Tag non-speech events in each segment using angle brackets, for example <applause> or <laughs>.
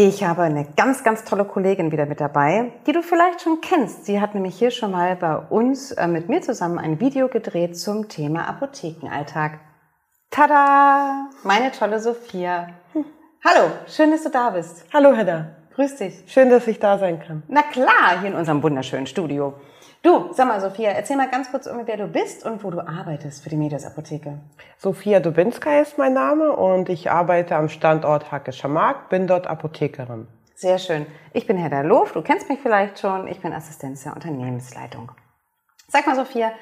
Ich habe eine ganz, ganz tolle Kollegin wieder mit dabei, die du vielleicht schon kennst. Sie hat nämlich hier schon mal bei uns äh, mit mir zusammen ein Video gedreht zum Thema Apothekenalltag. Tada! Meine tolle Sophia. Hm. Hallo, schön, dass du da bist. Hallo, Hedda. Grüß dich. Schön, dass ich da sein kann. Na klar, hier in unserem wunderschönen Studio. Du, sag mal, Sophia, erzähl mal ganz kurz, wer du bist und wo du arbeitest für die Medias Apotheke. Sophia Dubinska ist mein Name und ich arbeite am Standort Hackescher Markt, bin dort Apothekerin. Sehr schön. Ich bin Hedda Loof, du kennst mich vielleicht schon, ich bin Assistenz der Unternehmensleitung. Sag mal, Sophia,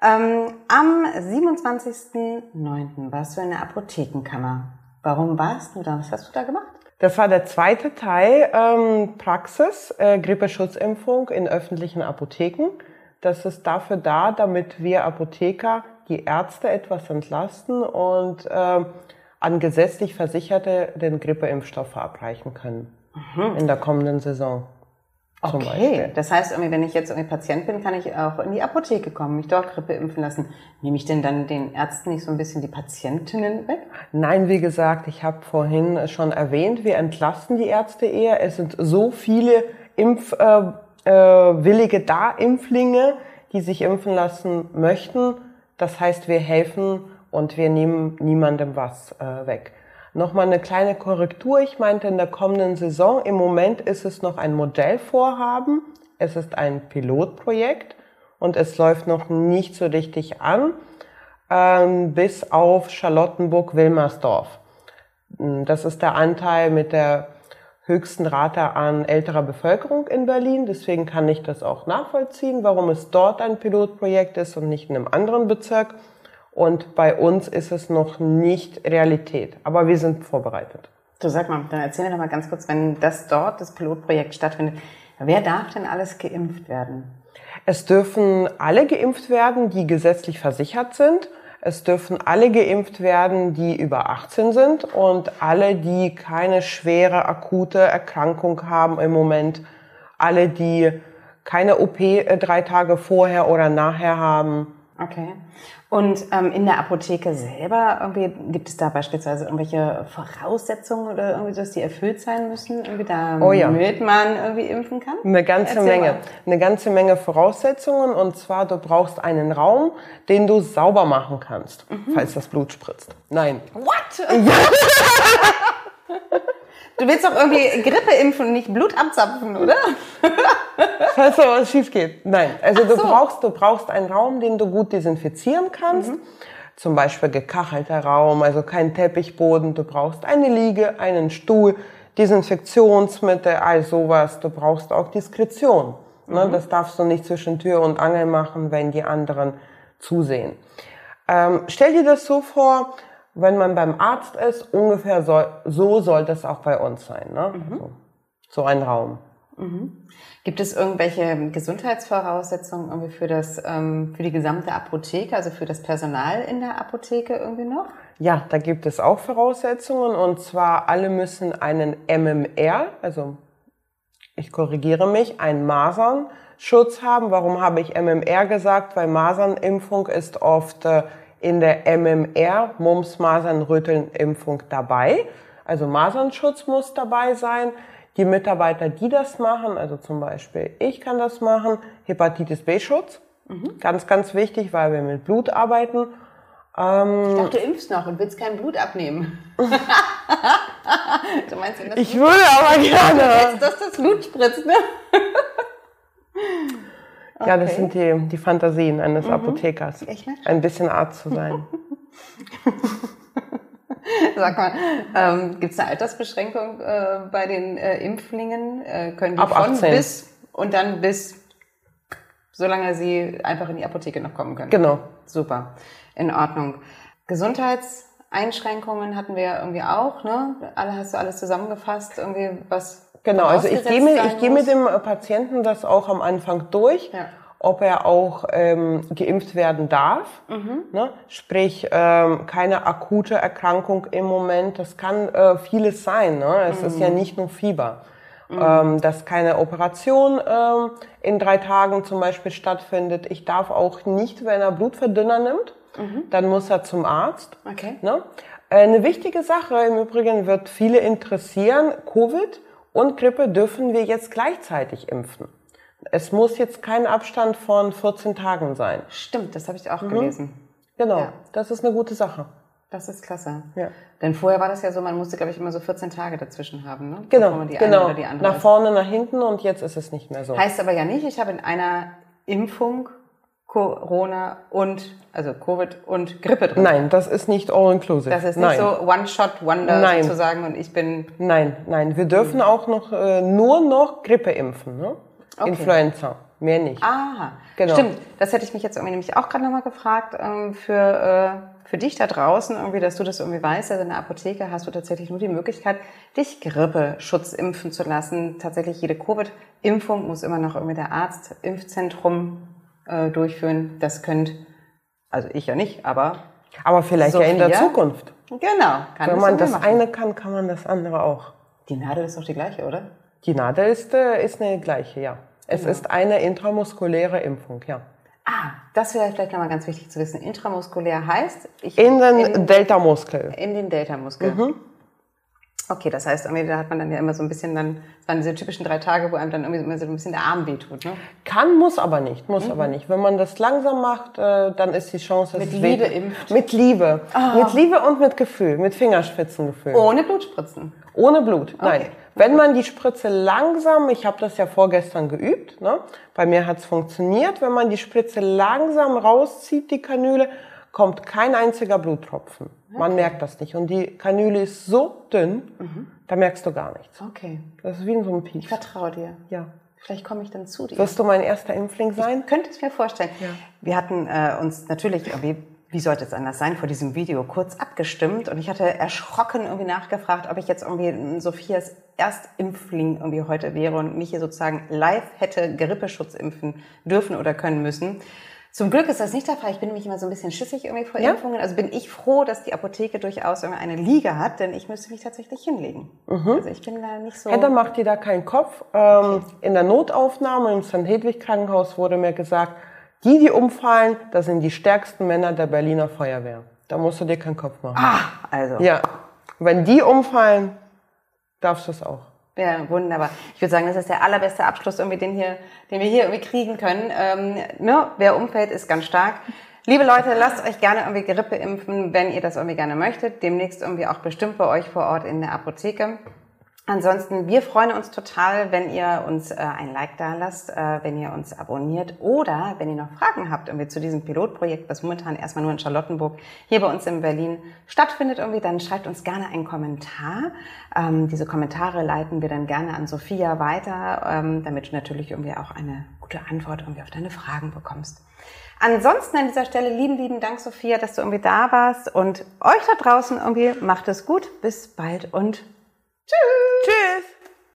ähm, am 27.09. warst du in der Apothekenkammer. Warum warst du da? Was hast du da gemacht? Das war der zweite Teil ähm, Praxis, äh, Grippeschutzimpfung in öffentlichen Apotheken. Das ist dafür da, damit wir Apotheker die Ärzte etwas entlasten und äh, an gesetzlich Versicherte den Grippeimpfstoff verabreichen können mhm. in der kommenden Saison. Zum okay, Beispiel. das heißt, irgendwie, wenn ich jetzt irgendwie Patient bin, kann ich auch in die Apotheke kommen, mich dort Grippe impfen lassen. Nehme ich denn dann den Ärzten nicht so ein bisschen die Patientinnen weg? Nein, wie gesagt, ich habe vorhin schon erwähnt, wir entlasten die Ärzte eher. Es sind so viele Impfwillige äh, äh, da, Impflinge, die sich impfen lassen möchten. Das heißt, wir helfen und wir nehmen niemandem was äh, weg. Nochmal eine kleine Korrektur. Ich meinte in der kommenden Saison, im Moment ist es noch ein Modellvorhaben. Es ist ein Pilotprojekt und es läuft noch nicht so richtig an, ähm, bis auf Charlottenburg-Wilmersdorf. Hm, das ist der Anteil mit der höchsten Rate an älterer Bevölkerung in Berlin. Deswegen kann ich das auch nachvollziehen, warum es dort ein Pilotprojekt ist und nicht in einem anderen Bezirk. Und bei uns ist es noch nicht Realität. Aber wir sind vorbereitet. Du sag mal, dann erzähl mir doch mal ganz kurz, wenn das dort, das Pilotprojekt stattfindet, wer darf denn alles geimpft werden? Es dürfen alle geimpft werden, die gesetzlich versichert sind. Es dürfen alle geimpft werden, die über 18 sind und alle, die keine schwere akute Erkrankung haben im Moment. Alle, die keine OP äh, drei Tage vorher oder nachher haben. Okay. Und ähm, in der Apotheke selber irgendwie gibt es da beispielsweise irgendwelche Voraussetzungen oder irgendwie, dass die erfüllt sein müssen, irgendwie damit oh ja. man irgendwie impfen kann? Eine ganze Erzähl Menge, mal. eine ganze Menge Voraussetzungen. Und zwar du brauchst einen Raum, den du sauber machen kannst, mhm. falls das Blut spritzt. Nein. What? Ja. <laughs> <laughs> Du willst doch irgendwie Grippe impfen und nicht Blut abzapfen, oder? Falls da was schief geht. Nein. Also Ach du so. brauchst, du brauchst einen Raum, den du gut desinfizieren kannst. Mhm. Zum Beispiel gekachelter Raum, also kein Teppichboden. Du brauchst eine Liege, einen Stuhl, Desinfektionsmittel, all sowas. Du brauchst auch Diskretion. Ne? Mhm. Das darfst du nicht zwischen Tür und Angel machen, wenn die anderen zusehen. Ähm, stell dir das so vor, wenn man beim Arzt ist, ungefähr soll, so soll das auch bei uns sein. Ne? Mhm. Also, so ein Raum. Mhm. Gibt es irgendwelche Gesundheitsvoraussetzungen irgendwie für das ähm, für die gesamte Apotheke, also für das Personal in der Apotheke irgendwie noch? Ja, da gibt es auch Voraussetzungen und zwar alle müssen einen MMR, also ich korrigiere mich, einen Masernschutz haben. Warum habe ich MMR gesagt? Weil Masernimpfung ist oft äh, in der MMR, Mumps, Masern, Röteln, Impfung dabei. Also Masernschutz muss dabei sein. Die Mitarbeiter, die das machen, also zum Beispiel ich kann das machen, Hepatitis B-Schutz, mhm. ganz, ganz wichtig, weil wir mit Blut arbeiten. Ähm, ich dachte, du impfst noch und willst kein Blut abnehmen. <laughs> du meinst, das ich würde aber gerne. Du willst, dass das Blut spritzt, ne? Okay. Ja, das sind die, die Fantasien eines mhm. Apothekers. Echt nicht? Ein bisschen Arzt zu sein. <laughs> Sag mal, ähm, gibt es eine Altersbeschränkung äh, bei den äh, Impflingen? Äh, können die Ab von 18. bis und dann bis, solange sie einfach in die Apotheke noch kommen können? Genau. Super, in Ordnung. Gesundheitseinschränkungen hatten wir ja irgendwie auch, ne? Alle hast du alles zusammengefasst, irgendwie was Genau, also ich gehe mit, ich gehe mit dem Patienten das auch am Anfang durch. Ja ob er auch ähm, geimpft werden darf. Mhm. Ne? Sprich, ähm, keine akute Erkrankung im Moment. Das kann äh, vieles sein. Ne? Es mhm. ist ja mhm. nicht nur Fieber. Mhm. Ähm, dass keine Operation ähm, in drei Tagen zum Beispiel stattfindet. Ich darf auch nicht, wenn er Blutverdünner nimmt, mhm. dann muss er zum Arzt. Okay. Ne? Äh, eine wichtige Sache im Übrigen wird viele interessieren, Covid und Grippe dürfen wir jetzt gleichzeitig impfen. Es muss jetzt kein Abstand von 14 Tagen sein. Stimmt, das habe ich auch gelesen. Genau, Ja. das ist eine gute Sache. Das ist klasse. Ja. Denn vorher war das ja so, man musste, glaube ich, immer so 14 Tage dazwischen haben, ne? Genau, genau. oder die andere Nach vorne, nach hinten und jetzt ist es nicht mehr so. Heißt aber ja nicht, ich habe in einer Impfung Corona und, also Covid und Grippe drin. Nein, das ist nicht all inclusive. Das ist nicht nein. so One-Shot-Wonder Nein. sozusagen und ich bin, Nein, nein, wir dürfen auch noch äh, nur noch Grippe impfen, ne? Okay. Influenza, mehr nicht. aha, Genau. stimmt, das hätte ich mich jetzt irgendwie nämlich auch gerade nochmal gefragt, ähm, für, äh, für dich da draußen irgendwie, dass du das irgendwie weißt, also in der Apotheke hast du tatsächlich nur die Möglichkeit, dich Grippeschutz impfen zu lassen. Tatsächlich jede Covid-Impfung muss immer noch irgendwie der Arzt, Impfzentrum äh, durchführen. Das könnt, also ich ja nicht, aber Aber vielleicht ja in der Sophia? Zukunft. genau, kann Wenn man das machen. eine kann, kann man das andere auch. Die Nadel ist doch die gleiche, oder? Die Nadel ist, äh, ist eine gleiche, ja. Es ist eine intramuskuläre Impfung, ja. Ah, das wäre vielleicht nochmal ganz wichtig zu wissen. Intramuskulär heißt, ich In den Delta-Muskel. in den Delta-Muskel. Mhm. Okay, das heißt, irgendwie, da hat man dann ja immer so ein bisschen dann, das waren diese typischen drei Tage, wo einem dann irgendwie immer so ein bisschen der Arm wehtut, ne? Kann, muss aber nicht, muss aber nicht. Wenn man das langsam macht, äh, dann ist die Chance, dass Mit es Liebe impft. Mit Liebe. Mit Liebe und mit Gefühl, mit Fingerspitzengefühl. Ohne Blutspritzen. Ohne Blut, nein. Okay. Wenn man die Spritze langsam, ich habe das ja vorgestern geübt, ne? bei mir hat's funktioniert, wenn man die Spritze langsam rauszieht, die Kanüle, kommt kein einziger Bluttropfen. Man merkt das nicht. Und die Kanüle ist so dünn, da merkst du gar nichts. Okay. Das ist wie in so einem Ich Pieks. vertraue dir. Ja. Vielleicht komme ich dann zu dir. Wirst du mein erster Impfling sein? Ich könnte es mir vorstellen. Wir hatten äh, uns natürlich irgendwie, wie sollte es anders sein, vor diesem Video kurz abgestimmt und ich hatte erschrocken irgendwie nachgefragt, ob ich jetzt irgendwie ein Sophias Erstimpfling irgendwie heute wäre und mich hier sozusagen live hätte Grippeschutz impfen dürfen oder können müssen. Zum Glück ist das nicht der Fall. Ich bin nämlich immer so ein bisschen schissig irgendwie vor Ja? Impfungen. Also bin ich froh, dass die Apotheke durchaus irgendwie eine Liga hat, denn ich müsste mich tatsächlich hinlegen. Also ich bin da nicht so. Hedda macht dir da keinen Kopf. Ähm, in der Notaufnahme im St. Hedwig Krankenhaus wurde mir gesagt, die, die umfallen, das sind die stärksten Männer der Berliner Feuerwehr. Da musst du dir keinen Kopf machen. ah, also. Ja, wenn die umfallen, darfst du es auch. Ja, wunderbar. Ich würde sagen, das ist der allerbeste Abschluss, irgendwie, den, hier, den wir hier irgendwie kriegen können. Ähm, ne? Wer umfällt, ist ganz stark. Liebe Leute, lasst euch gerne irgendwie Grippe impfen, wenn ihr das irgendwie gerne möchtet. Demnächst irgendwie auch bestimmt bei euch vor Ort in der Apotheke. Ansonsten, wir freuen uns total, wenn ihr uns äh, ein Like da lasst, äh, wenn ihr uns abonniert oder wenn ihr noch Fragen habt irgendwie zu diesem Pilotprojekt, was momentan erstmal nur in Charlottenburg hier bei uns in Berlin stattfindet, irgendwie, dann schreibt uns gerne einen Kommentar. Ähm, diese Kommentare leiten wir dann gerne an Sophia weiter, ähm, damit du natürlich irgendwie auch eine gute Antwort irgendwie auf deine Fragen bekommst. Ansonsten an dieser Stelle lieben, lieben Dank, Sophia, dass du irgendwie da warst und euch da draußen irgendwie macht es gut. Bis bald und Tschüss. Tschüss.